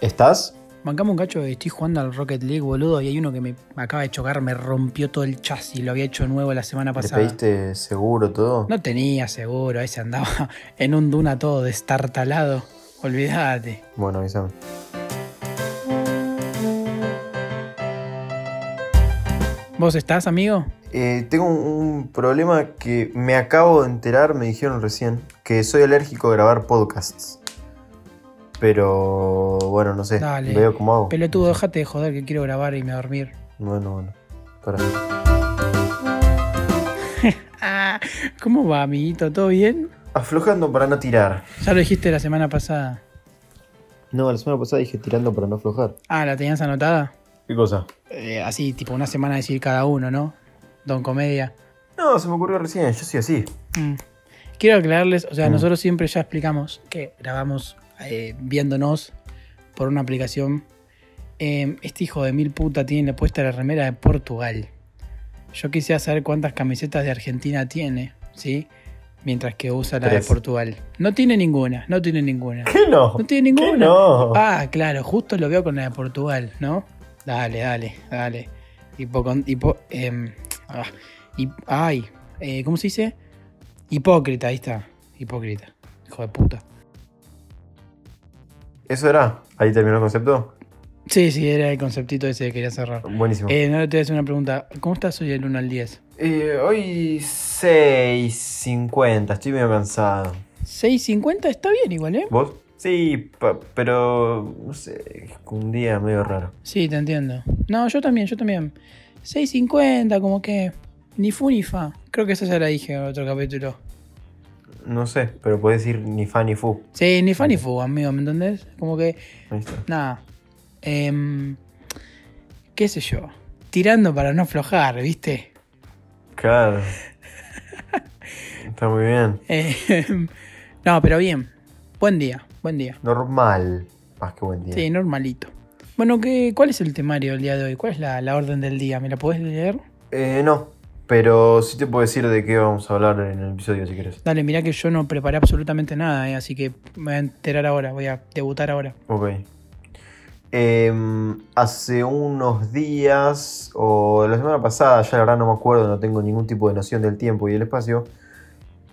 ¿Estás? Bancamos un cacho estoy jugando al Rocket League, boludo, y hay uno que me acaba de chocar, me rompió todo el chasis, lo había hecho nuevo la semana ¿Le pasada. pediste seguro todo? No tenía seguro, ese andaba en un duna todo destartalado. Olvídate. Bueno, avísame. ¿Vos estás, amigo? Eh, tengo un, un problema que me acabo de enterar, me dijeron recién, que soy alérgico a grabar podcasts. Pero bueno, no sé. Dale. Veo cómo hago. Pelotudo, déjate de joder que quiero grabar y me voy a dormir. Bueno, bueno. Para. Ah, ¿Cómo va, amiguito? ¿Todo bien? Aflojando para no tirar. Ya lo dijiste la semana pasada. No, la semana pasada dije tirando para no aflojar. Ah, ¿la tenías anotada? ¿Qué cosa? Eh, así, tipo una semana decir cada uno, ¿no? Don Comedia. No, se me ocurrió recién, yo soy así. Mm. Quiero aclararles, o sea, Mm. nosotros siempre ya explicamos que grabamos eh, viéndonos por una aplicación. Eh, este hijo de mil puta tiene puesta la remera de Portugal. Yo quisiera saber cuántas camisetas de Argentina tiene, ¿sí? Mientras que usa la Tres. de Portugal. No tiene ninguna, no tiene ninguna. ¿Qué no? No tiene ¿Qué ninguna. no? Ah, claro, justo lo veo con la de Portugal, ¿no? Dale, dale, dale. Hipocon- hipo- em, ah, hip- ay, eh, ¿cómo se dice? Hipócrita, ahí está. Hipócrita. Hijo de puta. ¿Eso era? ¿Ahí terminó el concepto? Sí, sí, era el conceptito ese que quería cerrar. Buenísimo. Eh, no te voy a hacer una pregunta. ¿Cómo estás hoy del 1 al 10? Eh, hoy 6.50, estoy medio cansado. 6.50 está bien igual, ¿eh? ¿Vos? Sí, pero no sé, un día medio raro. Sí, te entiendo. No, yo también, yo también. 6.50, como que ni fu ni fa. Creo que esa ya la dije en otro capítulo. No sé, pero podés decir ni fa ni fu. Sí, ni fa ni fu, amigo, ¿me entendés? Como que. Nada. Em, ¿Qué sé yo? Tirando para no aflojar, ¿viste? Claro. Está muy bien. Em, no, pero bien. Buen día, buen día. Normal. Más que buen día. Sí, normalito. Bueno, ¿qué, ¿cuál es el temario del día de hoy? ¿Cuál es la, la orden del día? ¿Me la podés leer? Eh, no, pero sí te puedo decir de qué vamos a hablar en el episodio si quieres. Dale, mirá que yo no preparé absolutamente nada, eh, así que me voy a enterar ahora, voy a debutar ahora. Ok. Em, hace unos días, o la semana pasada, ya la verdad no me acuerdo, no tengo ningún tipo de noción del tiempo y del espacio.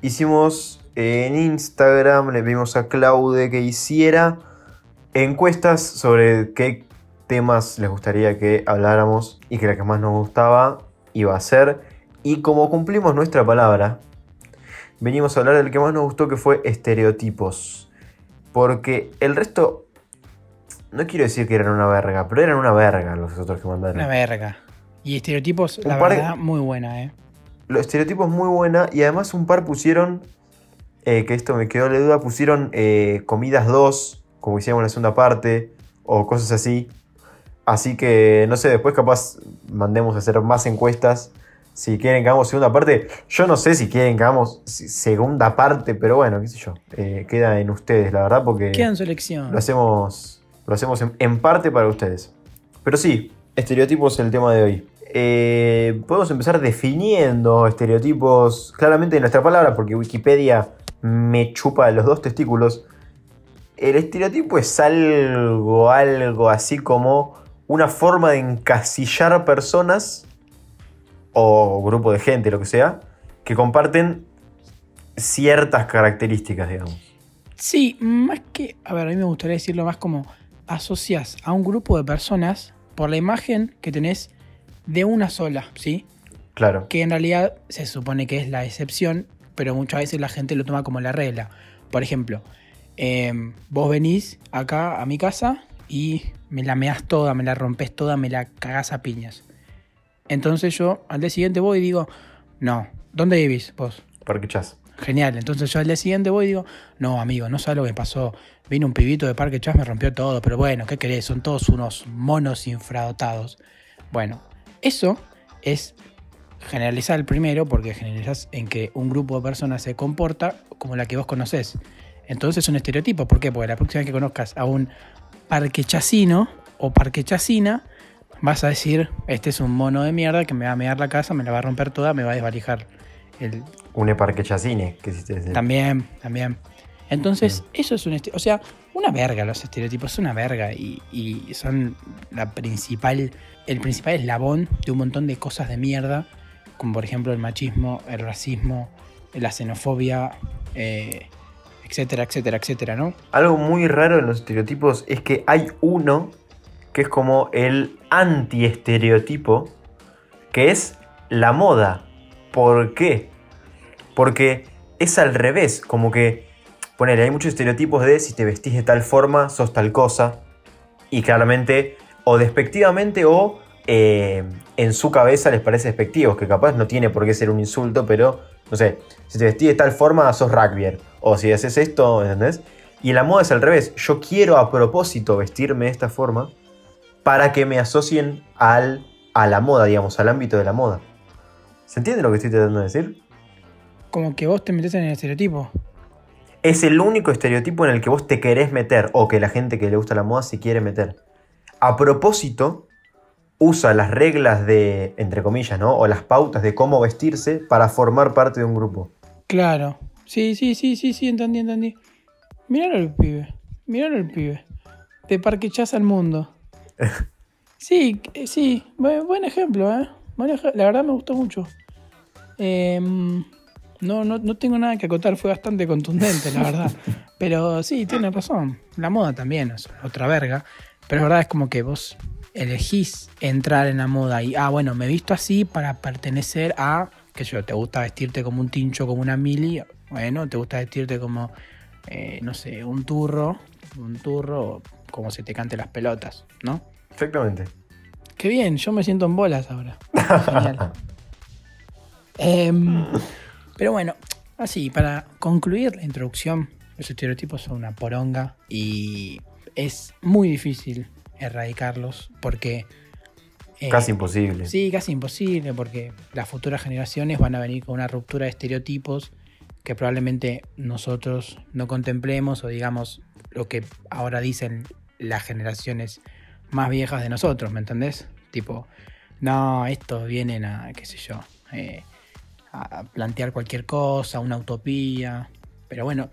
Hicimos en Instagram, le vimos a Claude que hiciera encuestas sobre qué temas les gustaría que habláramos y que la que más nos gustaba iba a ser. Y como cumplimos nuestra palabra, venimos a hablar del que más nos gustó que fue estereotipos. Porque el resto no quiero decir que eran una verga, pero eran una verga los otros que mandaron. Una verga. Y estereotipos, Un la par verdad, muy buena, ¿eh? Los estereotipos muy buena y además un par pusieron, eh, que esto me quedó la duda, pusieron eh, comidas 2, como hicimos en la segunda parte, o cosas así. Así que, no sé, después capaz mandemos a hacer más encuestas. Si quieren que hagamos segunda parte, yo no sé si quieren que hagamos segunda parte, pero bueno, qué sé yo. eh, queda en ustedes, la verdad, porque... Queda en su elección. Lo hacemos, lo hacemos en, en parte para ustedes. Pero sí, estereotipos es el tema de hoy. Eh, podemos empezar definiendo estereotipos claramente en nuestra palabra, porque Wikipedia me chupa los dos testículos. El estereotipo es algo, algo así como una forma de encasillar personas o grupo de gente, lo que sea, que comparten ciertas características, digamos. Sí, más que. A ver, a mí me gustaría decirlo más como asocias a un grupo de personas por la imagen que tenés de una sola, ¿sí? Claro. Que en realidad se supone que es la excepción, pero muchas veces la gente lo toma como la regla. Por ejemplo, em, vos venís acá a mi casa y me la meás toda, me la rompes toda, me la cagás a piñas. Entonces yo al día siguiente voy y digo, no, ¿dónde vivís vos? Parque Chas. Genial, entonces yo al día siguiente voy y digo, no amigo, no sabes lo que pasó. Vino un pibito de Parque Chas, me rompió todo, pero bueno, ¿qué querés? Son todos unos monos infradotados. Bueno, eso es generalizar el primero, porque generalizás en que un grupo de personas se comporta como la que vos conocés. Entonces es un estereotipo, ¿por qué? Porque la próxima vez que conozcas a un parquechacino o parquechacina, vas a decir, este es un mono de mierda que me va a mear la casa, me la va a romper toda, me va a desvalijar el, Un parque chacine, que hiciste decir. también, también. Entonces, eso es un estereotipo. O sea, una verga los estereotipos, es una verga. Y, y son la principal, el principal eslabón de un montón de cosas de mierda. Como por ejemplo el machismo, el racismo, la xenofobia, eh, etcétera, etcétera, etcétera, ¿no? Algo muy raro en los estereotipos es que hay uno que es como el anti-estereotipo, que es la moda. ¿Por qué? Porque es al revés, como que, ponele, hay muchos estereotipos de si te vestís de tal forma, sos tal cosa, y claramente, o despectivamente o eh, en su cabeza les parece despectivo, que capaz no tiene por qué ser un insulto, pero, no sé, si te vestís de tal forma, sos rugbyer, o si haces esto, ¿entendés? Y la moda es al revés, yo quiero a propósito vestirme de esta forma para que me asocien al, a la moda, digamos, al ámbito de la moda. ¿Se entiende lo que estoy tratando de decir? Como que vos te metés en el estereotipo. Es el único estereotipo en el que vos te querés meter o que la gente que le gusta la moda se quiere meter. A propósito, usa las reglas de, entre comillas, ¿no? O las pautas de cómo vestirse para formar parte de un grupo. Claro. Sí, sí, sí, sí, sí, entendí, entendí. Míralo el pibe. Míralo el pibe. Te parquechás al mundo. Sí, sí. Buen ejemplo, ¿eh? La verdad me gustó mucho. Em, no, no, no tengo nada que acotar, fue bastante contundente, la verdad. Pero sí, tiene razón. La moda también es otra verga. Pero la verdad es como que vos elegís entrar en la moda y, ah, bueno, me he visto así para pertenecer a, qué sé yo, te gusta vestirte como un tincho, como una mili, bueno, te gusta vestirte como, eh, no sé, un turro, un turro, como se te cante las pelotas, ¿no? Exactamente. Qué bien, yo me siento en bolas ahora. Genial. Em, pero bueno, así, para concluir la introducción, los estereotipos son una poronga y es muy difícil erradicarlos porque... Eh, casi imposible. Sí, casi imposible porque las futuras generaciones van a venir con una ruptura de estereotipos que probablemente nosotros no contemplemos o digamos lo que ahora dicen las generaciones más viejas de nosotros, ¿me entendés? Tipo, no, estos vienen a, qué sé yo, eh, a plantear cualquier cosa, una utopía, pero bueno,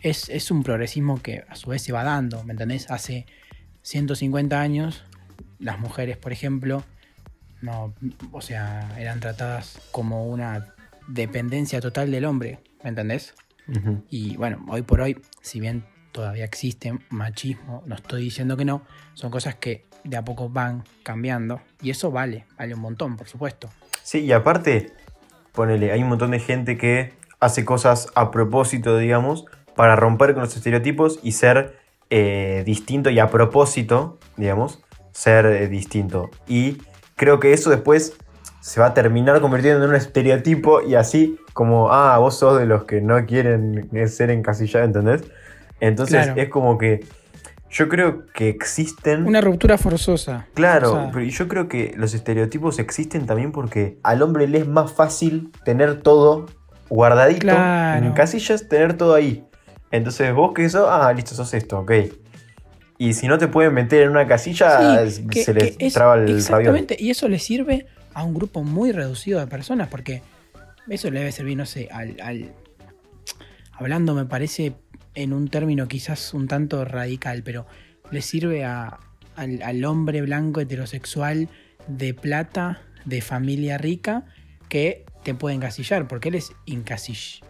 es, es un progresismo que a su vez se va dando, ¿me entendés? Hace 150 años, las mujeres, por ejemplo, no, o sea, eran tratadas como una dependencia total del hombre, ¿me entendés? Y bueno, hoy por hoy, si bien todavía existe machismo, no estoy diciendo que no, son cosas que de a poco van cambiando y eso vale, vale un montón, por supuesto. Sí, y aparte, ponele, hay un montón de gente que hace cosas a propósito, digamos, para romper con los estereotipos y ser eh, distinto y a propósito, digamos, ser eh, distinto. Y creo que eso después se va a terminar convirtiendo en un estereotipo y así como, ah, vos sos de los que no quieren ser encasillados, ¿entendés? Entonces es como que yo creo que existen... Una ruptura forzosa. Claro, pero yo creo que los estereotipos existen también porque al hombre le es más fácil tener todo guardadito en casillas, tener todo ahí. Entonces vos que eso, ah, listo, sos esto, ok. Y si no te pueden meter en una casilla, se les traba el Exactamente, y eso le sirve a un grupo muy reducido de personas, porque eso le debe servir, no sé, al, hablando me parece en un término quizás un tanto radical, pero le sirve a, al, hombre blanco heterosexual de plata, de familia rica, que te puede encasillar, porque él es incasill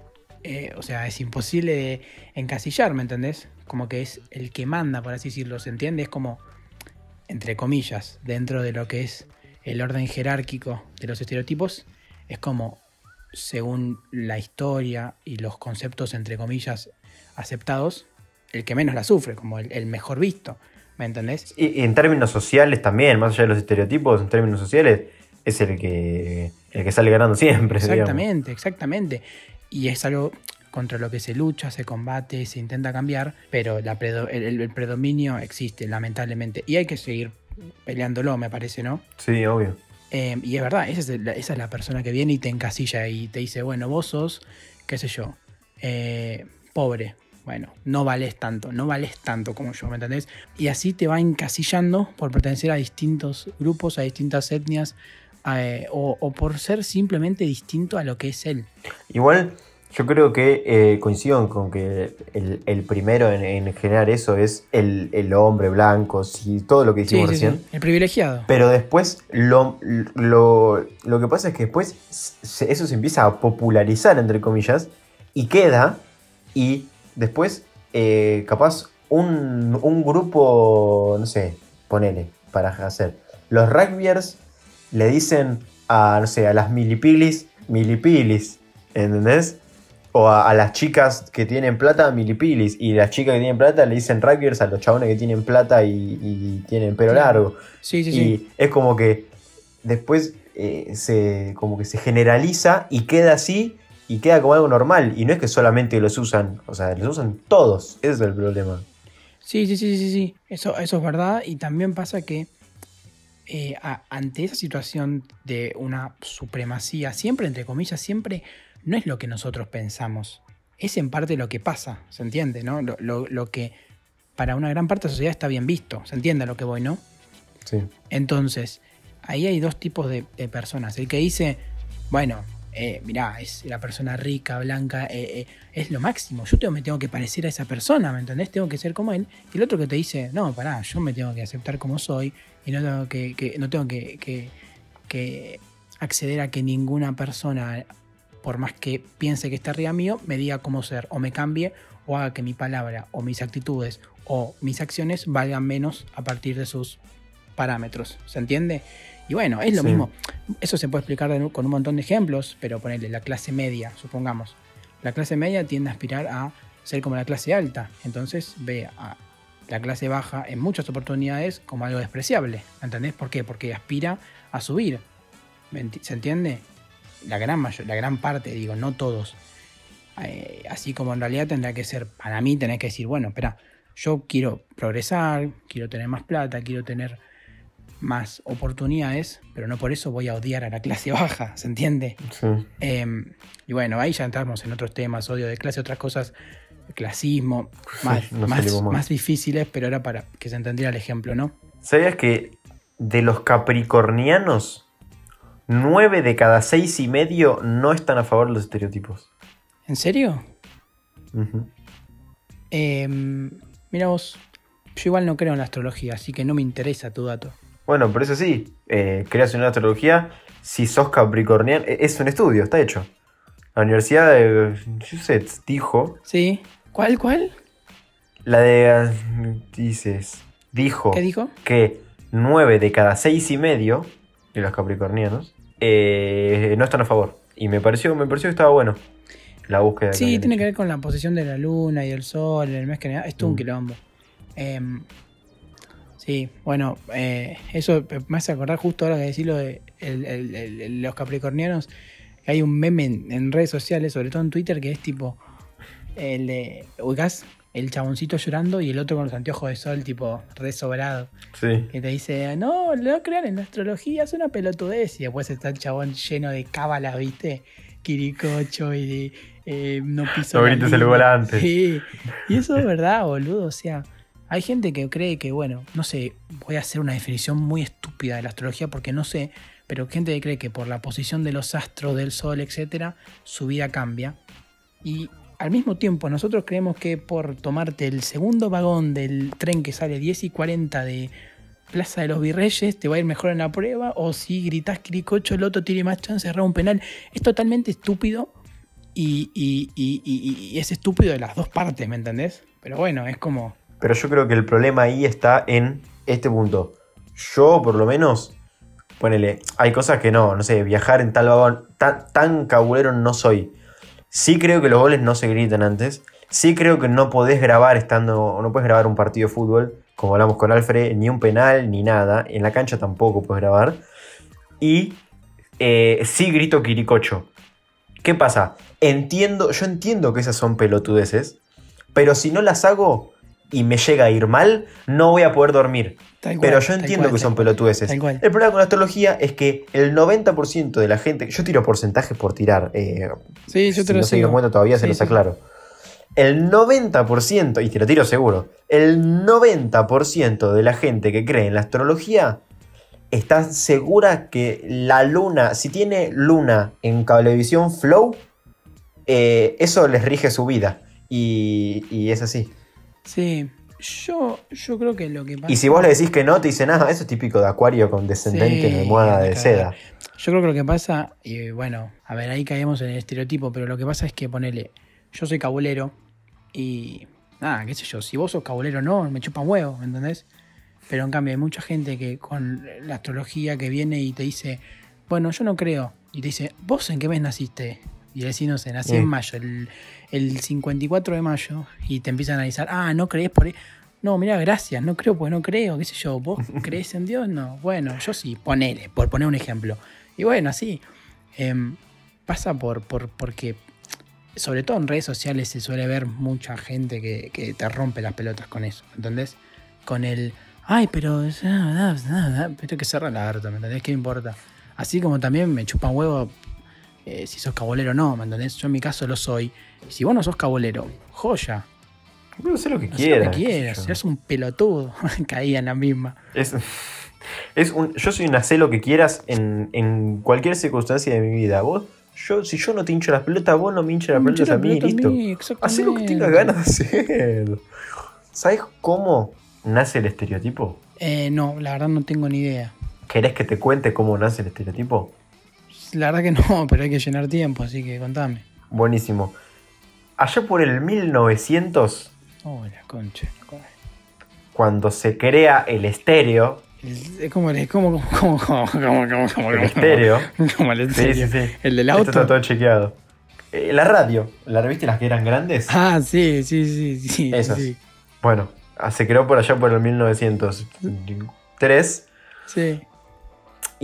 eh, o sea, es imposible de encasillar, ¿me entendés? Como que es el que manda, por así decirlo, ¿se entiende? Es como, entre comillas, dentro de lo que es el orden jerárquico de los estereotipos, es como, según la historia y los conceptos, entre comillas, aceptados, el que menos la sufre, como el, mejor visto, ¿me entendés? Y, en términos sociales también, más allá de los estereotipos, en términos sociales, es el que, el que sale ganando siempre. Exactamente, exactamente y es algo contra lo que se lucha, se combate, se intenta cambiar, pero el, predominio existe, lamentablemente, y hay que seguir peleándolo, me parece, ¿no? Sí, obvio. Em, y es verdad, esa es, la, persona que viene y te encasilla y te dice, bueno, vos sos, qué sé yo, eh, pobre, bueno, no vales tanto, no vales tanto como yo, ¿me entendés? Y así te va encasillando por pertenecer a distintos grupos, a distintas etnias, eh, o, por ser simplemente distinto a lo que es él. Igual, Yo creo que eh, coincido con que el, el primero en, en generar eso es el, el hombre blanco, sí, todo lo que Sí, dijimos sí, recién. sí, el privilegiado. Pero después, lo, lo, lo que pasa es que después se- eso se empieza a popularizar, entre comillas, y queda, y después, eh, capaz, un, un grupo, no sé, ponele, para hacer. Los rugbyers le dicen a, no sé, a las milipilis, milipilis, ¿entendés? O a, a las chicas que tienen plata, milipilis. Y las chicas que tienen plata le dicen rugbyers a los chabones que tienen plata y, y tienen pelo largo. Sí, sí, sí. Y es como que después eh, se, como que se generaliza y queda así y queda como algo normal. Y no es que solamente los usan, o sea, los usan todos. Ese es el problema. Sí, sí, sí, sí, sí. Eso, eso es verdad. Y también pasa que eh, a- ante esa situación de una supremacía, siempre, entre comillas, siempre no es lo que nosotros pensamos. Es en parte lo que pasa, ¿se entiende? ¿no? Lo, lo- lo que para una gran parte de la sociedad está bien visto. ¿Se entiende a lo que voy, no? Sí. Entonces, ahí hay dos tipos de, de personas. El que dice, bueno, eh, mirá, es la persona rica, blanca, eh, eh, es lo máximo. Yo tengo, me tengo que parecer a esa persona, ¿me entendés? Tengo que ser como él. Y el otro que te dice, no, pará, yo me tengo que aceptar como soy y no tengo que, que- no tengo que, acceder a que ninguna persona, por más que piense que está arriba mío, me diga cómo ser o me cambie o haga que mi palabra o mis actitudes o mis acciones valgan menos a partir de sus parámetros. ¿Se entiende? Y bueno, es lo Sí. mismo. Eso se puede explicar con un montón de ejemplos, pero ponerle la clase media, supongamos. La clase media tiende a aspirar a ser como la clase alta. Entonces ve a la clase baja en muchas oportunidades como algo despreciable. ¿Entendés? ¿Por qué? Porque aspira a subir. ¿Me enti- ¿Se entiende? La gran, mayor, la gran parte, digo, no todos. Eh, así como en realidad tendrá que ser, para mí tenés que decir, bueno, espera, yo quiero progresar, quiero tener más plata, quiero tener más oportunidades, pero no por eso voy a odiar a la clase baja, ¿se entiende? Sí. Eh, y bueno, ahí ya entramos en otros temas, odio de clase, otras cosas, clasismo, más, no más, más. más difíciles, pero era para que se entendiera el ejemplo, ¿no? ¿Sabías que de los capricornianos, 9 de cada 6 y medio no están a favor de los estereotipos? ¿En serio? Eh, mira vos, yo igual no creo en la astrología, así que no me interesa tu dato. Bueno, por eso sí, eh, creas una astrología, si sos capricorniano, eh, es un estudio, está hecho. La Universidad de Massachusetts dijo, ¿Sí? ¿Cuál, cuál? la de, dices, dijo ¿Qué dijo? que 9 de cada 6 y medio de los capricornianos eh, no están a favor. Y me pareció, me pareció que estaba bueno la búsqueda. Sí, tiene que ver con la posición de la luna y el sol, el mes que. Es todo un Mm. quilombo. Em, sí, bueno, eh, eso me hace acordar justo ahora que decís lo de el- el- el- el- los capricornianos. Hay un meme en, en redes sociales, sobre todo en Twitter, que es tipo el de, ubicás el chaboncito llorando y el otro con los anteojos de sol, tipo re sobrado. Sí. Que te dice, no, no crean en la astrología, es una pelotudez. Y después está el chabón lleno de cábala, ¿viste? Quiricocho y de eh, no piso. No el volante. Sí, y eso es verdad, boludo. O sea, hay gente que cree que, bueno, no sé, voy a hacer una definición muy estúpida de la astrología porque no sé, pero gente que cree que por la posición de los astros, del sol, etcétera, su vida cambia. Y al mismo tiempo, nosotros creemos que por tomarte el segundo vagón del tren que sale 10 y 40 de Plaza de los Virreyes, te va a ir mejor en la prueba, o si gritás Quiricocho, el otro tiene más chance de un penal. Es totalmente estúpido y- y es estúpido de las dos partes, ¿me entendés? Pero bueno, es como. Pero yo creo que el problema ahí está en este punto. Yo, por lo menos, ponele, hay cosas que no, no sé, viajar en tal vagón, tan, cabulero no soy. Sí creo que los goles no se gritan antes. Sí creo que no podés grabar estando, no puedes grabar un partido de fútbol, como hablamos con Alfred, ni un penal, ni nada. En la cancha tampoco puedes grabar. Y eh, sí grito Quiricocho. ¿Qué pasa? Entiendo, yo entiendo que esas son pelotudeces, pero si no las hago y me llega a ir mal, no voy a poder dormir. Pero yo entiendo que son pelotudeces. El problema con la astrología es que el 90% de la gente, yo tiro porcentajes por tirar, eh, Sí, yo si te lo no sigo. cuenta todavía se los sí. aclaro. El 90%, y te lo tiro seguro, el 90% de la gente que cree en la astrología está segura que la luna, si tiene luna en cablevisión flow, eh, eso les rige su vida. Y, y es así. Sí, yo, yo creo que lo que pasa. Y si vos le decís que no, te dicen, ah, eso es típico de acuario con descendente Sí, en almohada de seda. Yo creo que lo que pasa, y bueno, a ver, ahí caemos en el estereotipo, pero lo que pasa es que ponele, yo soy cabulero y nada, qué sé yo, si vos sos cabulero no, me chupa un huevo, ¿me entendés? Pero en cambio hay mucha gente que con la astrología que viene y te dice, bueno, yo no creo, y te dice, ¿vos en qué mes naciste? Y decís, no sé, nací en mayo, el, el 54 de mayo, y te empiezan a analizar, ah, no creés por ahí. No, mira, gracias, no creo porque no creo, qué sé yo, ¿vos crees en Dios? No, bueno, yo sí, ponele, por poner un ejemplo. Y bueno, así, em, pasa por, por, porque, sobre todo en redes sociales se suele ver mucha gente que, que te rompe las pelotas con eso, ¿entendés? Con el, ay, pero, ah, ah", pero que cerra la harta, ¿me entendés? ¿Qué importa? Así como también me chupa un huevo eh, si sos cabolero o no, ¿me entendés? Yo en mi caso lo soy. Y si vos no sos cabolero, joya, No sé lo que no quieras. lo que sé quieras, eres un pelotudo, caía en la misma. Es, es un, yo soy un hacé lo que quieras en, en cualquier circunstancia de mi vida. Vos, yo, si yo no te hincho las pelotas, vos no me hinchas las Me pelotas a mí, pelota listo. Hacé lo que tengas ganas de hacer. ¿Sabes cómo nace el estereotipo? Eh, no, la verdad no tengo ni idea. ¿Querés que te cuente cómo nace el estereotipo? La verdad que no, pero hay que llenar tiempo, así que contame. Buenísimo. Allá por el 1900, Oh, la concha. cuando se crea el estéreo, El- Es como, es como, como, como, como, como, como, el estéreo, como el Sí, estéreo. sí, sí. El del Esto está auto. todo chequeado. Eh, la radio, ¿la viste las que eran grandes? Ah, sí, sí, sí, sí. Esas. Sí, Bueno, ah, se creó por allá por el 1903 sí.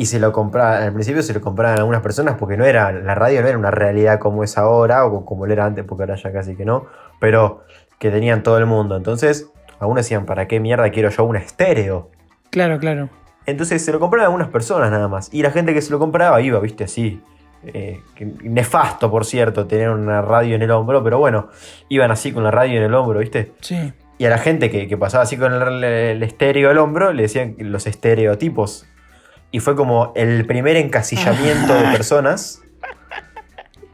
Y se lo compraban, al principio se lo compraban a algunas personas porque no era, la radio no era una realidad como es ahora o como lo era antes, porque ahora ya casi que no, pero que tenían todo el mundo. Entonces, algunos decían, ¿para qué mierda quiero yo un estéreo? Claro, claro. Entonces se lo compraban a algunas personas nada más. Y la gente que se lo compraba iba, viste, así. eh, nefasto, por cierto, tener una radio en el hombro, pero bueno, iban así con la radio en el hombro, viste. Sí. Y a la gente que, que pasaba así con el, el estéreo al hombro le decían los estereotipos. Y fue como el primer encasillamiento de personas.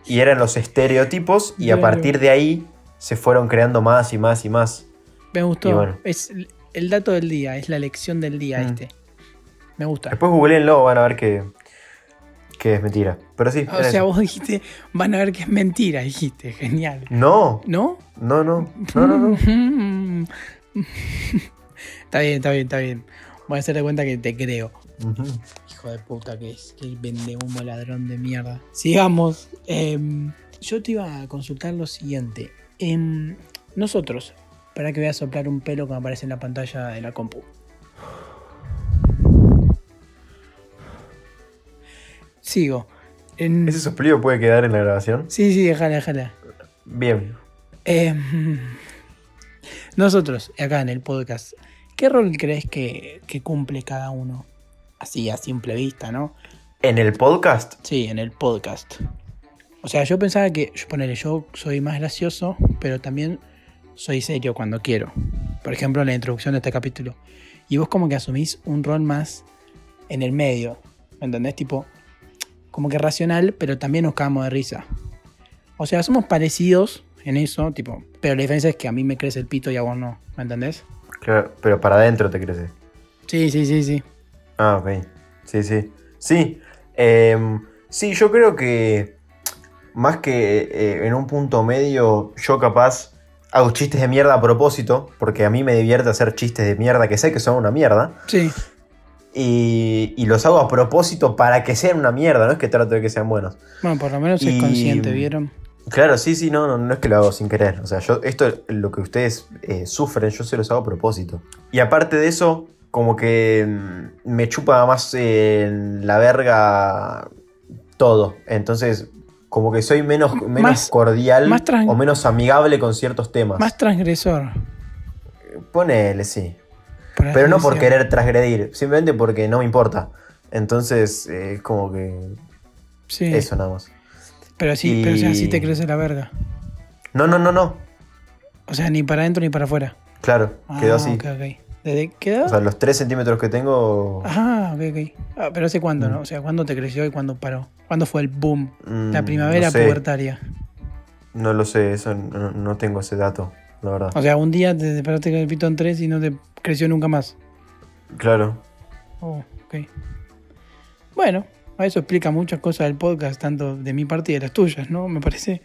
Y eran los estereotipos. Y a partir de ahí se fueron creando más y más y más. Me gustó. Bueno. Es el- dato del día, es la lección del día Mm. este. Me gusta. Después googleenlo, van a ver que, que es mentira. Pero sí. O sea, eso. vos dijiste, van a ver que es mentira, dijiste. Genial. No, ¿No? no, no. No, no, no. está bien, está bien, está bien. Voy a hacer de cuenta que te creo. Hijo de puta que es, que vende humo ladrón de mierda. Sigamos. Em, yo te iba a consultar lo siguiente. Em, nosotros, para que veas soplar un pelo que aparece en la pantalla de la compu. Sigo. En- ¿Ese soplido puede quedar en la grabación? Sí, sí, déjala, déjala. Bien. Em, nosotros, acá en el podcast, ¿qué rol crees que, que cumple cada uno? Así, a simple vista, ¿no? En el podcast, Sí, en el podcast. O sea, yo pensaba que, yo ponele, yo soy más gracioso, pero también soy serio cuando quiero. Por ejemplo, en la introducción de este capítulo. Y vos como que asumís un rol más en el medio. ¿Me entendés? Tipo, como que racional, pero también nos cagamos de risa. O sea, somos parecidos en eso, tipo, pero la diferencia es que a mí me crece el pito y a vos no. ¿Me entendés? Claro, pero para adentro te crece. Sí, sí, sí, sí. Ah, ok. Sí, sí. Sí. Em, sí, yo creo que más que eh, en un punto medio, yo capaz hago chistes de mierda a propósito, porque a mí me divierte hacer chistes de mierda que sé que son una mierda, Sí, y, y los hago a propósito para que sean una mierda, no es que trato de que sean buenos. bueno, por lo menos es consciente, ¿vieron? Claro, sí, sí, no, no, no es que lo hago sin querer. O sea, yo, esto, lo que ustedes eh, sufren, yo se los hago a propósito. Y aparte de eso, como que mm, me chupa más eh, la verga todo. Entonces, como que soy menos, menos Más- cordial más o menos amigable con ciertos temas. Más transgresor. Ponele, sí. por Pero no por querer transgredir, simplemente porque no me importa. Entonces, eh, como que Sí. eso nada más. Pero sí, pero o sea, Y- sí te crece la verga. No, no, no, no. O sea, ni para adentro ni para afuera. Claro, quedó Ah, así. ok, ok. ¿Desde qué edad? O sea, los 3 centímetros que tengo. Ah, ok, ok. Ah, pero ¿hace cuándo, Mm. no? O sea, ¿cuándo te creció y cuándo paró? ¿Cuándo fue el boom? mm, La primavera no sé. pubertaria. No lo sé, eso no, no tengo ese dato, la verdad. O sea, un día te despertaste con el en tres y no te creció nunca más. Claro. Oh, ok. Bueno, eso explica muchas cosas del podcast, tanto de mi parte y de las tuyas, ¿no? Me parece.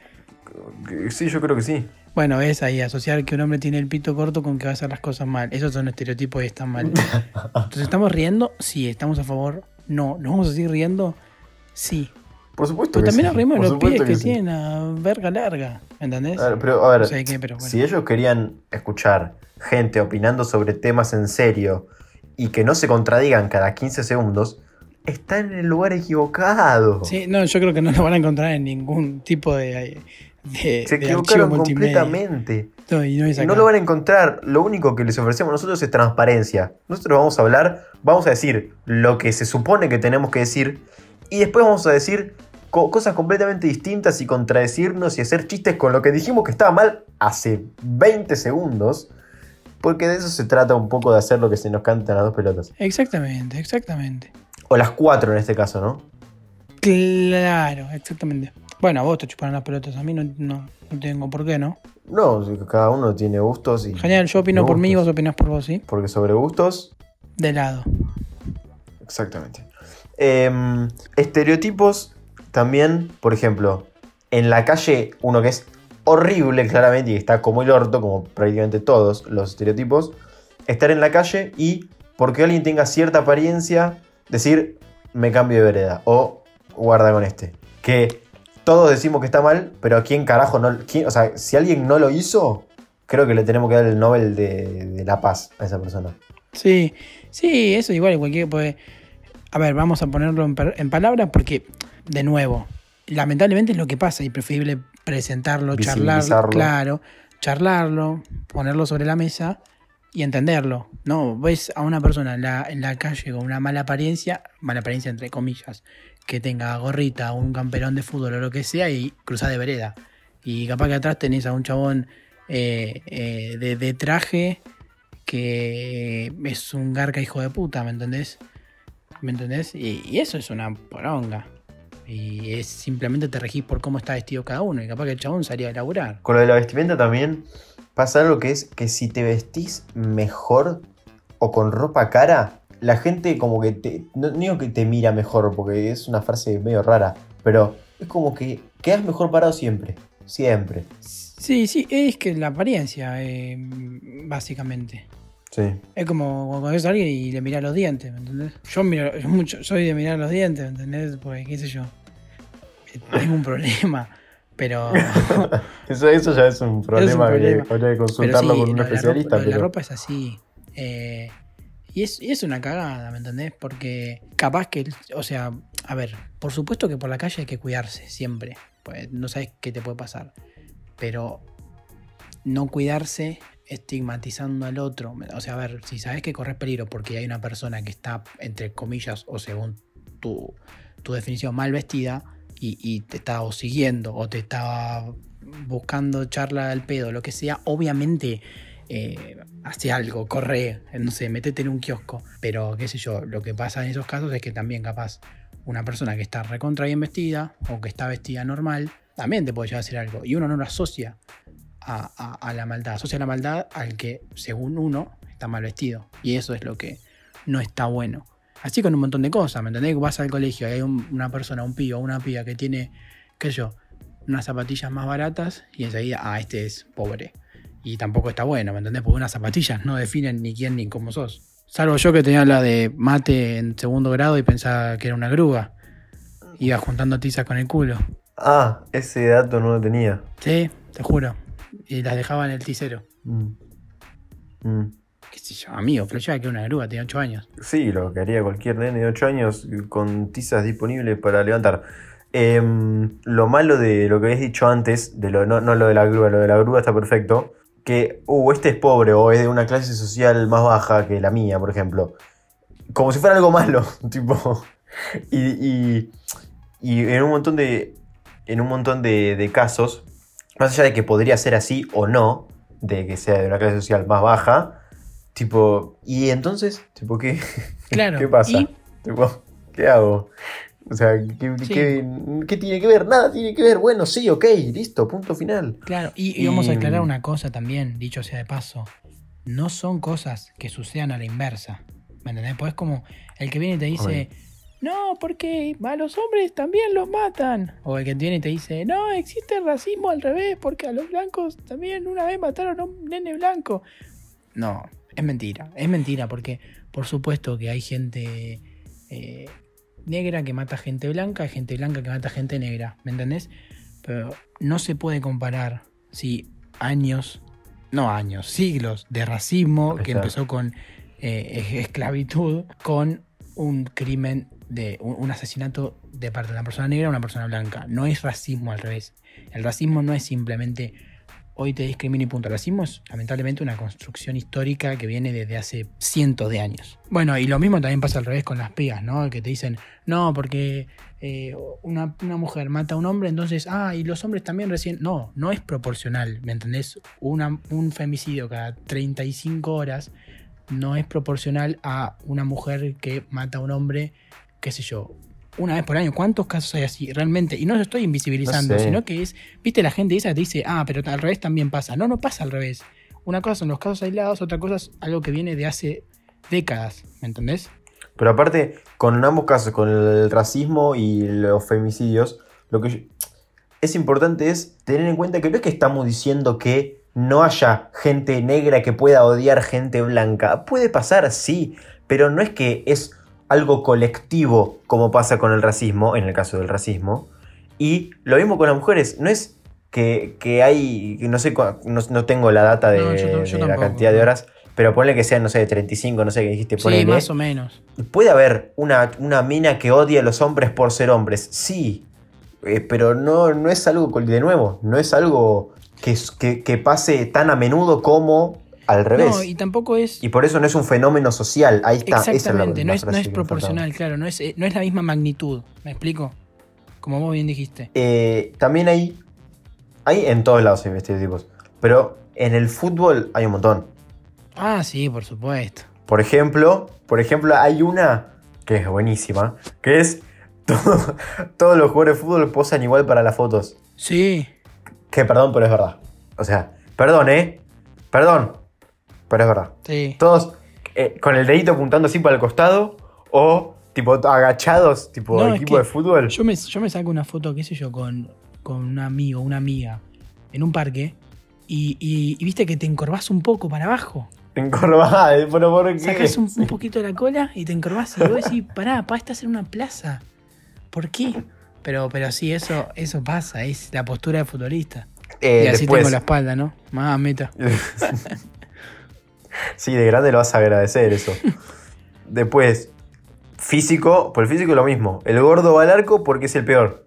Sí, yo creo que sí. Bueno, es ahí, asociar que un hombre tiene el pito corto con que va a hacer las cosas mal. Esos son estereotipos y están mal. Entonces, ¿estamos riendo? Sí. ¿Estamos a favor? No. ¿Nos vamos a seguir riendo? Sí. Por supuesto Pero que también sí, nos rimos los pies que, sí. tienen a verga larga. ¿Entendés? A ver, pero, a ver, pero bueno. si ellos querían escuchar gente opinando sobre temas en serio y que no se contradigan cada 15 segundos, están en el lugar equivocado. Sí, no, yo creo que no lo van a encontrar en ningún tipo de, de, se de equivocaron completamente. No, y no Y lo van a encontrar. Lo único que les ofrecemos nosotros es transparencia. Nosotros vamos a hablar, vamos a decir lo que se supone que tenemos que decir y después vamos a decir co- cosas completamente distintas y contradecirnos y hacer chistes con lo que dijimos que estaba mal hace 20 segundos. Porque de eso se trata un poco de hacer lo que se nos canta las dos pelotas. Exactamente, exactamente. O las cuatro en este caso, ¿no? Claro, exactamente. Bueno, a vos te chuparon las pelotas, a mí no, no, no tengo por qué, ¿no? No, cada uno tiene gustos y. Genial, yo opino no por mí y vos gustos. opinás por vos, ¿sí? Porque sobre gustos, De lado. Exactamente. Em, estereotipos también, por ejemplo, en la calle, uno que es horrible claramente y está como el orto, como prácticamente todos los estereotipos, estar en la calle y porque alguien tenga cierta apariencia, decir, me cambio de vereda o guarda con este. Que todos decimos que está mal, pero ¿a quién carajo no? quién- o sea, si alguien no lo hizo, creo que le tenemos que dar el Nobel de, de la paz a esa persona. Sí, sí, eso igual, cualquier puede. A ver, vamos a ponerlo en, en palabras porque, de nuevo, lamentablemente es lo que pasa y preferible presentarlo, charlarlo, claro, charlarlo, ponerlo sobre la mesa y entenderlo. No, ves a una persona en la, en la calle con una mala apariencia, mala apariencia entre comillas, que tenga gorrita, un camperón de fútbol o lo que sea y cruza de vereda. Y capaz que atrás tenés a un chabón eh, eh, de, traje que es un garca hijo de puta, ¿me entendés? ¿Me entendés? Y, y eso es una poronga. Y es simplemente te regís por cómo está vestido cada uno. Y capaz que el chabón salía a laburar. Con lo de la vestimenta también pasa algo que es que si te vestís mejor o con ropa cara, la gente como que te. No no digo que te mira mejor, porque es una frase medio rara, pero es como que quedas mejor parado siempre. Siempre. Sí, sí, es que la apariencia, eh, básicamente. Sí. Es como cuando ves a alguien y le mirás los dientes, ¿me entendés? Yo miro, yo mucho, soy de mirar los dientes, ¿me entendés? Porque, qué sé yo, tengo un problema, pero... Eso, eso ya es un problema, problema. que habría que Pero consultarlo sí, con un la especialista. ropa- de la pero- ropa es así. Eh, y, es, y es una cagada, ¿me entendés? Porque capaz que, o sea, a ver, por supuesto que por la calle hay que cuidarse siempre. Pues no sabes qué te puede pasar. Pero no cuidarse estigmatizando al otro. O sea, a ver, si sabes que corres peligro porque hay una persona que está, entre comillas, o según tu, tu definición, mal vestida y, y te está o siguiendo o te está buscando charla al pedo, lo que sea, obviamente eh, hace algo, corre, no sé, metete en un kiosco. Pero qué sé yo, lo que pasa en esos casos es que también capaz una persona que está recontra bien vestida o que está vestida normal, también te puede llegar a hacer algo. Y uno no lo asocia a, a- a la maldad, asocia la maldad al que, según uno, está mal vestido. Y eso es lo que no está bueno. Así con un montón de cosas, ¿me entendés? Vas al colegio y hay un- una persona, un pibe o una piba que tiene, qué sé yo, unas zapatillas más baratas y enseguida, ah, este es pobre. Y tampoco está bueno, ¿me entendés? Porque unas zapatillas no definen ni quién ni cómo sos. Salvo yo que tenía la de mate en segundo grado y pensaba que era una grúa. Iba juntando tizas con el culo. Ah, ese dato no lo tenía. Sí, te juro. Y las dejaba en el ticero. Mm. Mm. Qué sé yo, amigo, flashaba que era una grúa, tenía 8 años. Sí, lo que haría cualquier nene de 8 años con tizas disponibles para levantar. Em, lo malo de lo que habéis dicho antes, de no, no lo de la grúa, lo de la grúa está perfecto. Que, uh, este es pobre o es de una clase social más baja que la mía, por ejemplo. Como si fuera algo malo, tipo. Y, y, en un montón de. En un montón de casos, más allá de que podría ser así o no, de que sea de una clase social más baja, tipo, ¿y entonces? Tipo, ¿qué, Claro, ¿qué pasa? y- Tipo, ¿qué hago? O sea, ¿qué, Sí. qué- qué tiene que ver? Nada tiene que ver. Bueno, sí, ok, listo, punto final. Claro, y, y vamos a aclarar una cosa también, dicho sea de paso. No son cosas que sucedan a la inversa. ¿Me entendés? Pues es como el que viene y te dice, no, porque a los hombres también los matan. O el que viene y te dice, no, existe racismo al revés, porque a los blancos también una vez mataron a un nene blanco. No, es mentira, es mentira, porque por supuesto que hay gente eh, negra que mata gente blanca, hay gente blanca que mata gente negra, ¿me entendés? Pero no se puede comparar si años, no años, siglos de racismo que empezó con eh, es- esclavitud, con un crimen de un, un asesinato de parte de una persona negra a una persona blanca. No es racismo al revés. El racismo no es simplemente hoy te discrimino y punto. Racismo es lamentablemente una construcción histórica que viene desde hace cientos de años. Bueno, y lo mismo también pasa al revés con las pigas, ¿no? Que te dicen, no, porque eh, una, mujer mata a un hombre, entonces, ah, y los hombres también recién. No, no es proporcional, ¿me entendés? Un femicidio cada 35 horas no es proporcional a una mujer que mata a un hombre, qué sé yo, una vez por año. ¿Cuántos casos hay así realmente? Y no lo estoy invisibilizando, No sé. sino que es, viste, la gente esa que dice, ah, pero al revés también pasa. No, no pasa al revés. Una cosa son los casos aislados, otra cosa es algo que viene de hace décadas, ¿me entendés? Pero aparte, con ambos casos, con el racismo y los femicidios, lo que yo- es importante es tener en cuenta que no es que estamos diciendo que no haya gente negra que pueda odiar gente blanca. Puede pasar, sí, pero no es que es algo colectivo como pasa con el racismo, en el caso del racismo. Y lo mismo con las mujeres, no es que, que hay, no sé, no, no tengo la data de, No, yo tam- yo de la cantidad de horas, pero ponle que sean, no sé, de 35, no sé qué dijiste, Sí, ponele. más o menos. Puede haber una, una mina que odie a los hombres por ser hombres, sí, eh, pero no, no es algo, de nuevo, no es algo que, que pase tan a menudo como al revés. No, y, y tampoco es... por eso no es un fenómeno social, ahí está. es la- Exactamente, la no, es, no es proporcional, claro, no es, eh, no es la misma magnitud, ¿me explico? Como vos bien dijiste. Eh, también hay, hay en todos lados estereotipos, pero en el fútbol hay un montón. Ah, sí, por supuesto. Por ejemplo, por ejemplo, hay una que es buenísima, que es todo- todos los jugadores de fútbol posan igual para las fotos. Sí, Que perdón, pero es verdad. O sea, perdón, ¿eh? Perdón, pero es verdad. sí. Todos eh, con el dedito apuntando así para el costado o tipo agachados, tipo No, es equipo que de fútbol. Yo me, yo me saco una foto, qué sé yo, con, con un amigo, una amiga, en un parque, y, y- y viste que te encorvás un poco para abajo. Encorvada, ¿eh? pero ¿por qué? Sacas un, un poquito de la cola y te encorvás y vos decís, pará, pa, estás en una plaza. ¿Por qué? Pero, pero sí, eso, eso pasa, es la postura de futbolista. Eh, y así después, tengo la espalda, ¿no? Más meta. sí, de grande lo vas a agradecer eso. Después, físico, por el físico lo mismo. El gordo va al arco porque es el peor.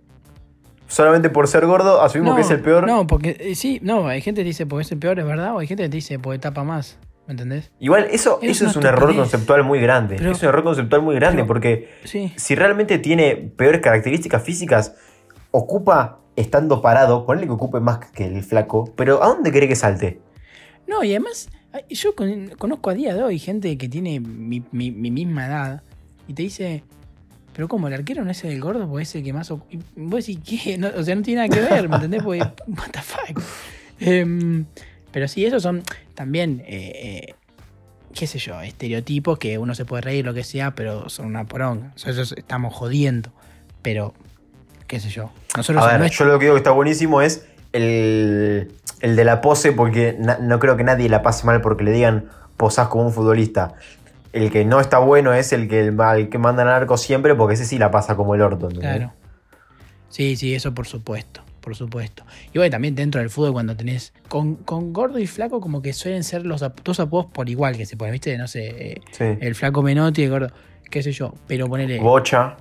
Solamente por ser gordo asumimos que es el peor. No, porque eh, sí, no, hay gente que dice porque es el peor, es verdad, o hay gente que te dice porque tapa más. ¿Me entendés? Igual, eso, Es eso es un error conceptual muy grande. Pero- es un error conceptual muy grande pero- porque Sí. si realmente tiene peores características físicas, ocupa estando parado, ponle que ocupe más que el flaco, pero ¿a dónde cree que salte? No, y además, yo con- conozco a día de hoy gente que tiene mi, mi- mi misma edad y te dice, pero ¿cómo? ¿El arquero no es el gordo? Porque es el que más... ocu-". Y vos decís, ¿qué? No, o sea, no tiene nada que ver, ¿me entendés? Porque, what the fuck. Em, pero sí, esos son también, eh, eh, qué sé yo, estereotipos que uno se puede reír, lo que sea, pero son una poronga. O sea, eso estamos jodiendo. Pero, qué sé yo. Nosotros A ver, yo lo que digo que está buenísimo es el, el de la pose, porque na- no creo que nadie la pase mal porque le digan posás como un futbolista. El que no está bueno es el que, el, al que mandan al arco siempre, porque ese sí la pasa como el orto. ¿entendés? Claro. Sí, sí, eso por supuesto, por supuesto. Y bueno, también dentro del fútbol cuando tenés con, con gordo y flaco como que suelen ser los dos apodos por igual que se ponen, ¿viste? No sé, eh, Sí. el flaco Menotti y el gordo, qué sé yo, pero ponele, Bocha.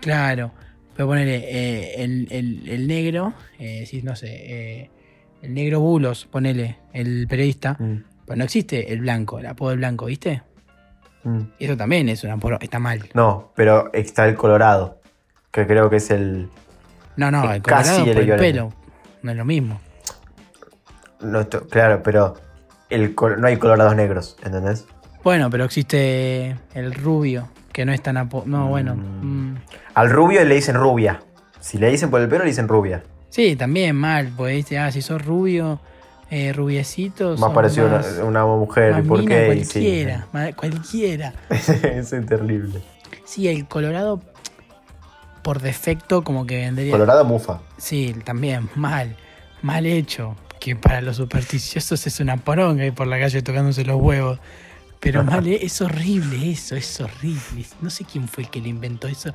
claro, pero ponele eh, el, el- el negro, eh, sí, no sé, eh, el negro Bulos, ponele, el periodista, Mm, pues no existe el blanco, el apodo del blanco, ¿viste? mm. Eso también es una poro- está mal. No, pero está el Colorado, que creo que es el... No, no, el casi colorado el por el pelo, no es lo mismo. no claro, pero el, no hay colorados negros, ¿entendés? Bueno, pero existe el rubio, que no es tan apo... No, bueno. Mm. Al rubio le dicen rubia. Si le dicen por el pelo, le dicen rubia. Sí, también mal, porque dice, ah, si sos rubio, eh, rubiecito. Más parecido más- una, una mujer. más ¿Por mina qué? Sí. Cualquiera, ma- cualquiera. Eso es terrible. Sí, el Colorado, por defecto, como que vendría. Colorado mufa. Sí, también, mal. Mal hecho. Que para los supersticiosos es una poronga ir por la calle tocándose los huevos. Pero mal, eh, es horrible eso, es horrible. No sé quién fue el que lo inventó eso.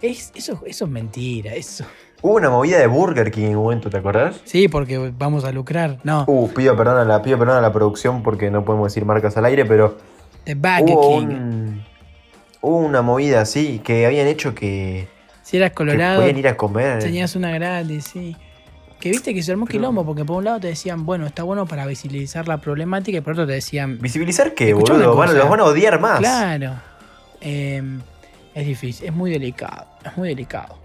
Es, eso, eso es mentira, eso. Hubo una movida de Burger King en un momento, ¿te acordás? Sí, porque vamos a lucrar. No, Uh, pido perdón a la, pido perdón a la producción porque no podemos decir marcas al aire, pero The Burger King. un- hubo una movida así que habían hecho que, Si eras colorado, podían ir a comer. tenías una gratis, sí. Que viste que se armó Pero- quilombo, porque por un lado te decían, bueno, está bueno para visibilizar la problemática, y por otro te decían, ¿Visibilizar qué, boludo? Cosa. los van a odiar más. Claro. Eh, es difícil, es muy delicado, es muy delicado.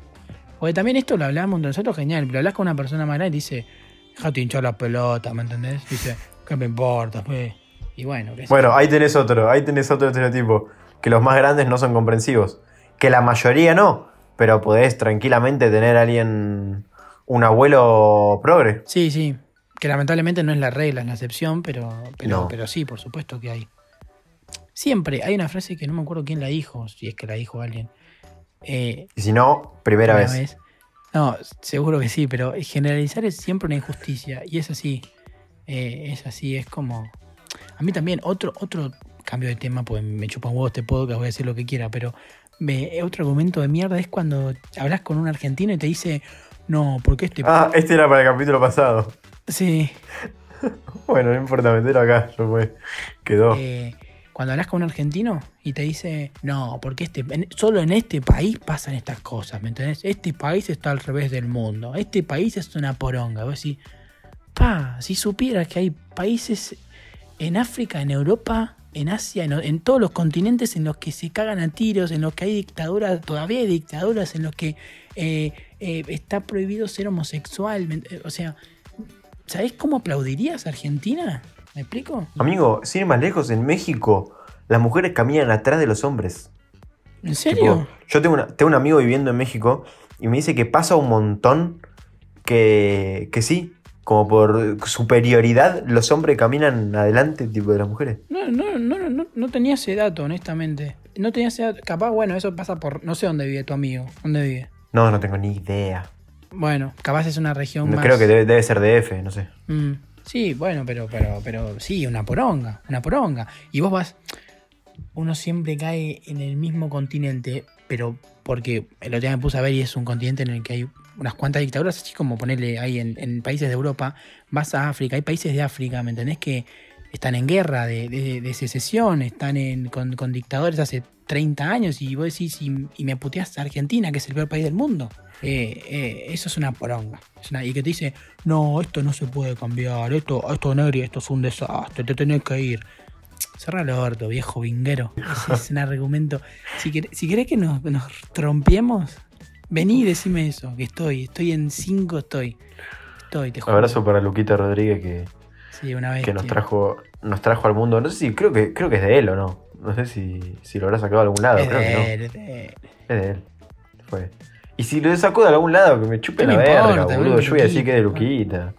Porque también esto lo hablamos entre nosotros, genial, pero hablas con una persona más grande y dice, déjate hinchar la pelota, ¿me entendés? Dice, ¿qué me importa? pues?". Y bueno, qué Bueno, ahí tenés otro, ahí tenés otro estereotipo. Que los más grandes no son comprensivos. Que la mayoría no. Pero podés tranquilamente tener a alguien, un abuelo progre. Sí, sí. Que lamentablemente no es la regla, es la excepción, pero, pero, No. pero sí, por supuesto que hay. Siempre hay una frase que no me acuerdo quién la dijo, si es que la dijo alguien. Eh, Y si no, primera vez. vez. No, seguro que sí, pero generalizar es siempre una injusticia. Y es así. Eh, es así, es como. A mí también, otro, otro cambio de tema, pues me chupa un huevo este podcast, voy a decir lo que quiera, pero me- otro argumento de mierda es cuando hablas con un argentino y te dice, no, porque este. Ah, este era para el capítulo pasado. Sí. Bueno, no importa meterlo acá, yo fue. Quedó. eh, cuando hablas con un argentino y te dice, no, porque este, en- solo en este país pasan estas cosas, ¿me entendés? Este país está al revés del mundo, este país es una poronga. Vos decís, pa, si supieras que hay países en África, en Europa, en Asia, en, en todos los continentes en los que se cagan a tiros, en los que hay dictaduras, todavía hay dictaduras, en los que eh, eh, está prohibido ser homosexual. ¿me ent- O sea, ¿sabés cómo aplaudirías a Argentina? ¿Me explico? Amigo, sin ir más lejos, en México las mujeres caminan atrás de los hombres. ¿En serio? Tipo, yo tengo, una- tengo un amigo viviendo en México y me dice que pasa un montón que, que sí, como por superioridad, los hombres caminan adelante tipo de las mujeres. No, no, no, no, no tenía ese dato, honestamente. No tenía ese dato. Capaz, bueno, eso pasa por. No sé dónde vive tu amigo. ¿Dónde vive? No, no tengo ni idea. Bueno, capaz es una región No, más. creo que debe, debe ser DF, no sé. Mm, sí, bueno, pero, pero, pero sí, una poronga, una poronga. Y vos vas. Uno siempre cae en el mismo continente, pero porque el otro día me puse a ver y es un continente en el que hay unas cuantas dictaduras, así como ponerle ahí en, países de Europa, vas a África, hay países de África, ¿me entendés? Que están en guerra de, secesión, están con, dictadores hace 30 años y vos decís, y, me puteás a Argentina, que es el peor país del mundo. Eh, eh, eso es una poronga. Y que te dice, no, esto no se puede cambiar, esto, esto negri, esto es un desastre, te tenés que ir. Cerra el orto, viejo vinguero. Ese es un argumento. Si querés que nos, nos trompiemos, vení y decime eso, que estoy, estoy en 5, estoy. Estoy, te juro. abrazo para Luquita Rodríguez que, Sí, una vez. que nos trajo nos trajo al mundo. No sé si, creo que, creo que es de él o no. No sé si, si lo habrá sacado de algún lado, Es creo que no. de él, es de él. Es de él. Fue. Y si lo sacó de algún lado, que me chupe ¿Qué la me verga, importa, boludo. Yo voy a decir que es de Luquita.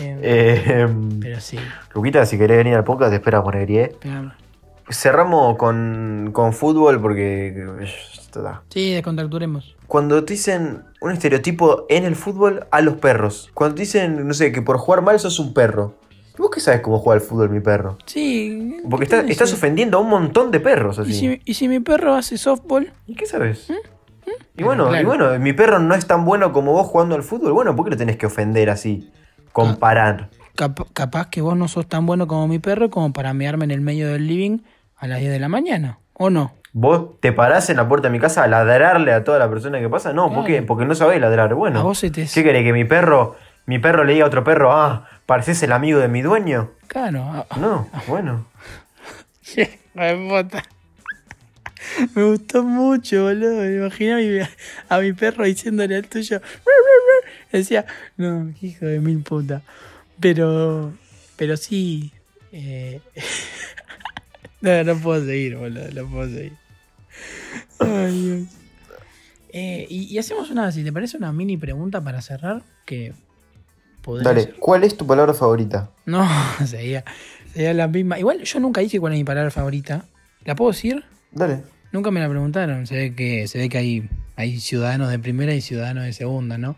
Eh, Eh, pero sí, Luquita, si querés venir al podcast, te espera por Negrié. pero- Cerramos con, con fútbol porque. eh, está. sí, descontracturemos. Cuando te dicen un estereotipo en el fútbol a los perros. Cuando te dicen, no sé, que por jugar mal sos un perro. ¿Vos qué sabes cómo juega al fútbol mi perro? Sí. Porque ¿qué estás, ofendiendo a un montón de perros ¿Y así. si, y si mi perro hace softball? ¿Y qué sabes? Y Pero bueno, y bueno, mi perro no es tan bueno como vos jugando al fútbol. Bueno, ¿por qué lo tenés que ofender así? Comparar. Cap- capaz que vos no sos tan bueno como mi perro como para mearme en el medio del living a las 10 de la mañana. ¿O no? ¿Vos te parás en la puerta de mi casa a ladrarle a toda la persona que pasa? No, ¿por qué? Claro. Porque no sabés ladrar. Bueno, a vos se te... ¿qué querés? ¿Que mi perro, mi perro le diga a otro perro, ah, pareces el amigo de mi dueño? Claro. No, bueno. Me gustó mucho, boludo. Me imaginé a mi, a mi perro diciéndole al tuyo. Decía, no, hijo de mil puta. Pero, pero sí. eh, no, no puedo seguir, boludo. No puedo seguir. Ay, Dios. Eh, y, y hacemos una, si te parece, una mini pregunta para cerrar, que podría Dale, ser- ¿cuál es tu palabra favorita? No, sería, sería la misma. Igual yo nunca dije cuál es mi palabra favorita. ¿La puedo decir? Dale. Nunca me la preguntaron. Se ve que, se ve que hay, hay ciudadanos de primera y ciudadanos de segunda, ¿no?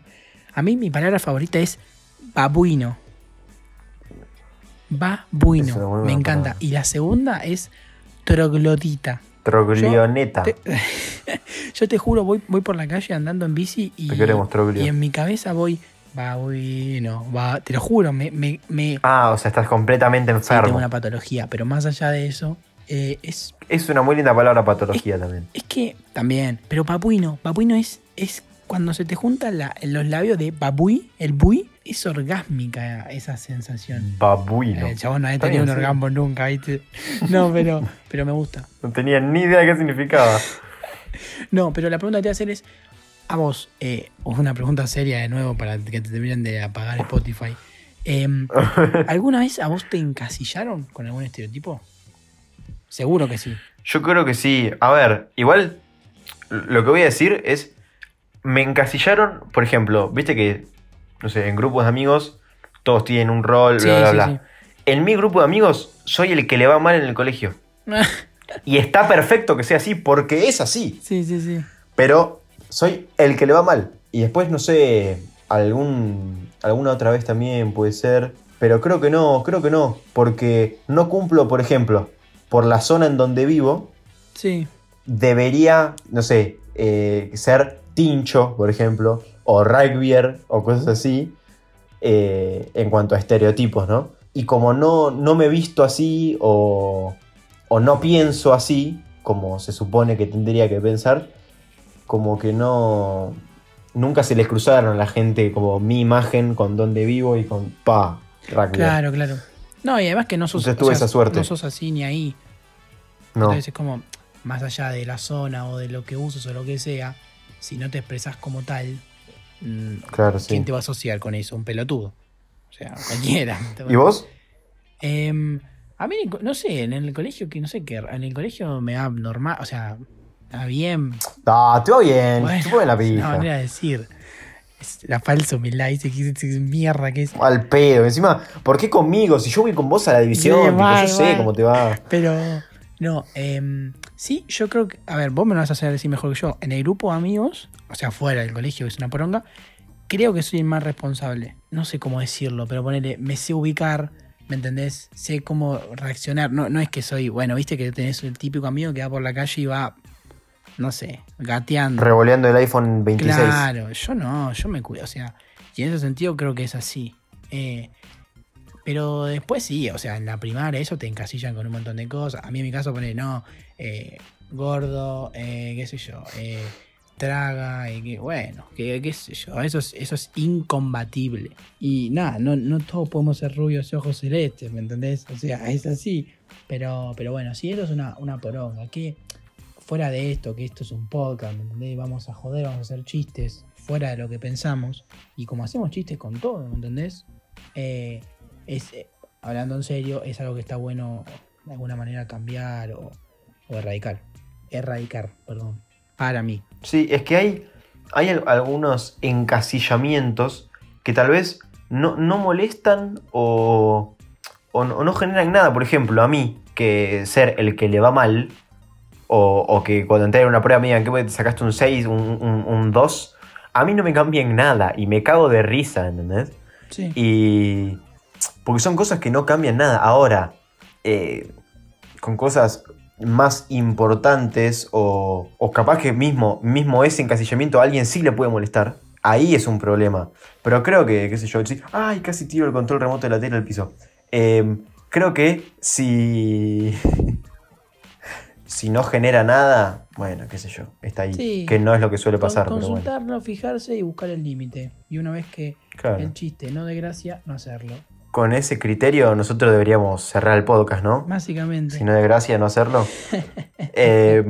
A mí mi palabra favorita es babuino. Babuino. Me encanta. Y la segunda es troglodita. Troglioneta. Te- yo te juro, voy, voy por la calle andando en bici y, y en mi cabeza voy babuino. va- te lo juro, me, me, me- Ah, o sea, estás completamente sí, enfermo. tengo una patología. Pero más allá de eso, eh, es Es una muy linda palabra patología también. Es que también, pero babuino, babuino es, es cuando se te juntan la- los labios de babuí, el bui, es orgásmica esa sensación. Babuino. El chabón no había tenido un sí. orgasmo nunca, ¿viste? No, pero, pero me gusta. No tenía ni idea de qué significaba. No, pero la pregunta que te voy a hacer es, a vos, eh, una pregunta seria de nuevo para que te terminen de apagar Spotify. Em, ¿Alguna vez a vos te encasillaron con algún estereotipo? Seguro que sí. Yo creo que sí. A ver, igual lo que voy a decir es, me encasillaron, por ejemplo, viste que, no sé, en grupos de amigos todos tienen un rol, Sí, bla, bla, sí, bla. sí. En mi grupo de amigos soy el que le va mal en el colegio. Y está perfecto que sea así porque es así. sí, sí, sí. Pero soy el que le va mal. Y después, no sé, algún, alguna otra vez también puede ser. Pero creo que no, creo que no. Porque no cumplo, por ejemplo, por la zona en donde vivo, Sí. debería, no sé, eh, ser tincho, por ejemplo, o rugbyer, o cosas así, eh, en cuanto a estereotipos, ¿no? Y como no, no me he visto así, o, o no pienso así, como se supone que tendría que pensar, como que no... Nunca se les cruzaron a la gente como mi imagen con dónde vivo y con pa, rugbyer. Claro, claro. No, y además que no sos, tuve esa suerte. no sos así ni ahí. No, Entonces es como, más allá de la zona o de lo que uses o lo que sea, si no te expresas como tal, mm, sí. ¿quién te va a asociar con eso? Un pelotudo. O sea, cualquiera. ¿Y vos? Em, a mí, no sé, en el colegio, que no sé qué, en el colegio me va normal, o sea, está bien. Ah, te va bien, Bueno, te pone la pija. manera de decir. Es la falsa humildad, dice que es mierda que es. Al pedo. Encima, ¿por qué conmigo? Si yo voy con vos a la división, Sí, tipo, mal, yo sé cómo te va. Pero, no, em, sí, yo creo que, a ver, vos me lo vas a hacer decir mejor que yo. En el grupo de amigos, o sea, fuera del colegio, que es una poronga, creo que soy el más responsable. No sé cómo decirlo, pero ponele, me sé ubicar, ¿me entendés? Sé cómo reaccionar. No, no es que soy, bueno, viste que tenés el típico amigo que va por la calle y va, no sé, gateando. Revoleando el iPhone 26. Claro, yo no, yo me cuido, o sea, y en ese sentido creo que es así. Eh, pero después sí, o sea, en la primaria eso te encasillan con un montón de cosas. A mí en mi caso pone, no, eh, gordo, eh, qué sé yo, eh, traga, y que, bueno, que, qué sé yo, eso es, eso es incombatible. Y nada, no, no todos podemos ser rubios y ojos celestes, ¿me entendés? O sea, es así. Pero, pero bueno, sí, eso es una, una poronga. Que fuera de esto, que esto es un podcast, ¿me entendés? Vamos a joder, vamos a hacer chistes fuera de lo que pensamos. Y como hacemos chistes con todo, ¿me entendés? Eh, es, eh, hablando en serio, es algo que está bueno de alguna manera cambiar o, o erradicar. Erradicar, perdón. Para mí. Sí, es que hay, hay al- algunos encasillamientos que tal vez no, no molestan o, o no, o no generan nada. Por ejemplo, a mí, que ser el que le va mal, o, o que cuando entré en una prueba me digan que te sacaste un 6, un, un, un 2, a mí no me cambia en nada y me cago de risa, ¿entendés? Sí. Y. Porque son cosas que no cambian nada. Ahora, eh, con cosas más importantes o, o capaz que mismo, mismo ese encasillamiento a alguien sí le puede molestar. Ahí es un problema. Pero creo que, qué sé yo, sí, ay, casi tiro el control remoto de la tele al piso. Eh, creo que si. si no genera nada, bueno, qué sé yo, está ahí. Sí. Que no es lo que suele Con- pasar, pero bueno. consultarlo, fijarse y buscar el límite. Y una vez que Claro. el chiste no de gracia, no hacerlo. Con ese criterio nosotros deberíamos cerrar el podcast, ¿no? Básicamente. Si no de gracia no hacerlo. Eh,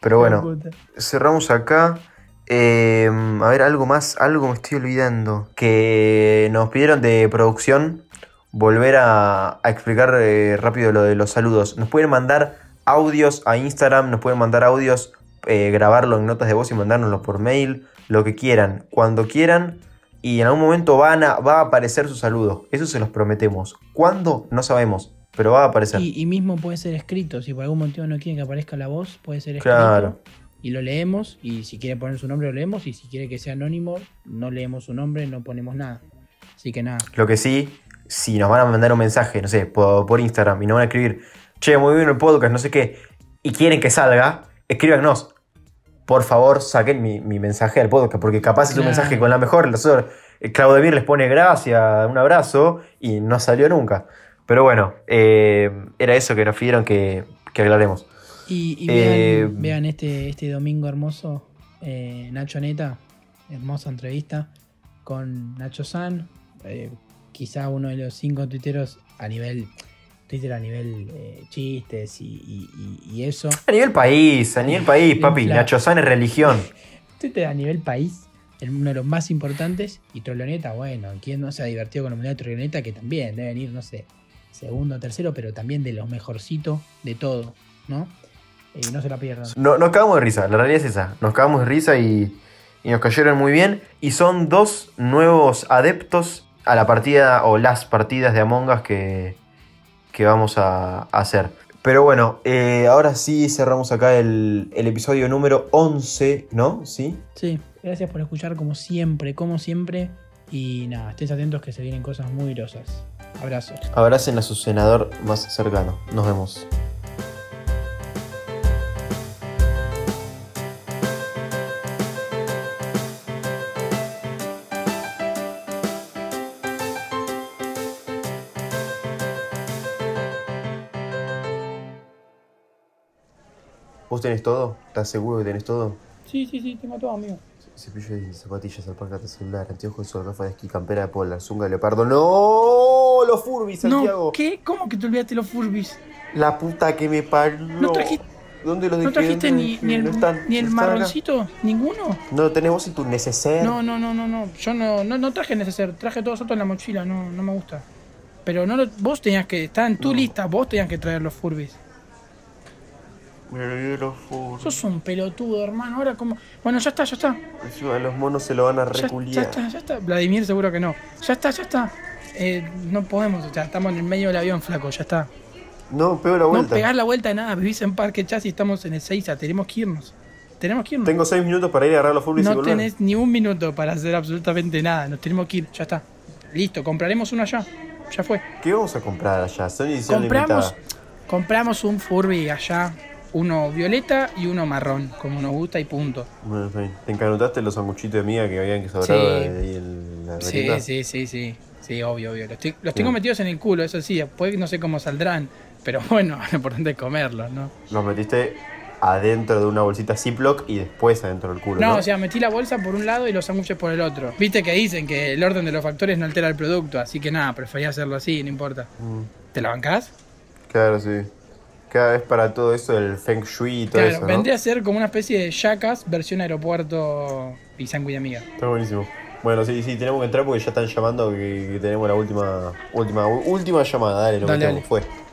pero bueno, cerramos acá. Eh, a ver, algo más, algo me estoy olvidando. Que nos pidieron de producción volver a, a explicar eh, rápido lo de los saludos. Nos pueden mandar audios a Instagram, nos pueden mandar audios eh, grabarlo en notas de voz y mandárnoslo por mail, lo que quieran, cuando quieran. Y en algún momento van a, va a aparecer su saludo. Eso se los prometemos. ¿Cuándo? No sabemos. Pero va a aparecer. Y, y mismo puede ser escrito. Si por algún motivo no quieren que aparezca la voz, puede ser escrito. Claro. Y lo leemos. Y si quiere poner su nombre, lo leemos. Y si quiere que sea anónimo, no leemos su nombre, no ponemos nada. Así que nada. Lo que sí, si nos van a mandar un mensaje, no sé, por, por Instagram y nos van a escribir, che, muy bien el podcast, no sé qué, y quieren que salga, escríbanos. Por favor, saquen mi, mi mensaje al podcast, porque capaz es un mensaje con la mejor. Eh, Claudemir les pone gracias, un abrazo, y no salió nunca. Pero bueno, eh, era eso que nos pidieron que, que aclaremos. Y, y Eh, vean, este, este domingo hermoso, eh, Nacho Neta, hermosa entrevista con Nacho San, quizá uno de los cinco tuiteros a nivel, Twitter a nivel eh, chistes y, y- y- y eso. A nivel país, a nivel país, papi. Nacho San es religión. Twitter a nivel país, el- uno de los más importantes, y Trolloneta, bueno, ¿quién no se ha divertido con la mundial de Trolloneta? Que también deben ir, no sé, segundo, tercero, pero también de los mejorcitos de todo, ¿no? Y no se la pierdan. No, nos cagamos de risa, la realidad es esa. Nos cagamos de risa y, y nos cayeron muy bien. Y son dos nuevos adeptos a la partida o las partidas de Among Us que, que vamos a, a hacer. Pero bueno, eh, ahora sí cerramos acá el, el episodio número 11, ¿no? ¿Sí? Sí, gracias por escuchar como siempre, como siempre. Y nada, estés atentos que se vienen cosas muy grosas. Abrazos. Abracen a su senador más cercano. Nos vemos. ¿Vos tenés todo? ¿Estás seguro que tenés todo? Sí, sí, sí, tengo todo, amigo. Cepillo y zapatillas, alpargata celular, anteojos sol, gafas de esquí, campera de polar, zunga de leopardo. ¡No! Los Furby, Santiago. No, ¿qué? ¿Cómo que te olvidaste los Furbis? La puta que me parió. ¿No trajiste, ¿Dónde los ¿no dejé? trajiste ¿Dónde ni, el, ¿No están? ni el ¿No están acá? marroncito? ¿Ninguno? ¿No lo tenés vos en tu neceser? No, no, no, no, no. Yo no, no, no traje neceser, traje todos otros en la mochila, no, no me gusta. Pero no lo- vos tenías que, está en tu No. lista, vos tenías que traer los Furbis. Furby. Sos un pelotudo, hermano. Ahora como. Bueno, ya está, ya está. Encima los monos se lo van a Ya, ya reculiar. está, ya está. Vladimir seguro que no. Ya está, ya está. Eh, no podemos, o sea, estamos en el medio del avión, flaco, ya está. No, pego la No vuelta. pegás la vuelta de nada, vivís en Parque Chas y estamos en el 6 tenemos que irnos. Tenemos que irnos. Tengo seis minutos para ir a agarrar los y no volver. tenés ni un minuto para hacer absolutamente nada, nos tenemos que ir, ya está. Listo, compraremos uno allá. Ya fue. ¿Qué vamos a comprar allá? Son edición Compramos, limitada. compramos un Furby allá, uno violeta y uno marrón, como nos gusta y punto. Bueno, está bien. ¿Te encanutaste los sanguchitos de miga que habían que sobrar Sí. ahí en la Sí, sí, sí, sí. Sí, obvio, obvio. Los, los tengo metidos en el culo, eso sí. Después no sé cómo saldrán. Pero bueno, lo importante es comerlos, ¿no? Los metiste adentro de una bolsita Ziploc y después adentro del culo, ¿no? No, o sea, metí la bolsa por un lado y los sándwiches por el otro. Viste que dicen que el orden de los factores no altera el producto, así que nada, prefería hacerlo así, no importa. Mm, ¿Te la bancás? claro, sí. Cada vez para todo eso del Feng Shui y todo Claro, eso, ¿no? vendría a ser como una especie de Jackass versión aeropuerto y sangüe amiga. Está buenísimo. Bueno, sí, sí, tenemos que entrar porque ya están llamando que, que tenemos la última, última, última llamada. Dale, lo Dale, metemos. dale. Fue.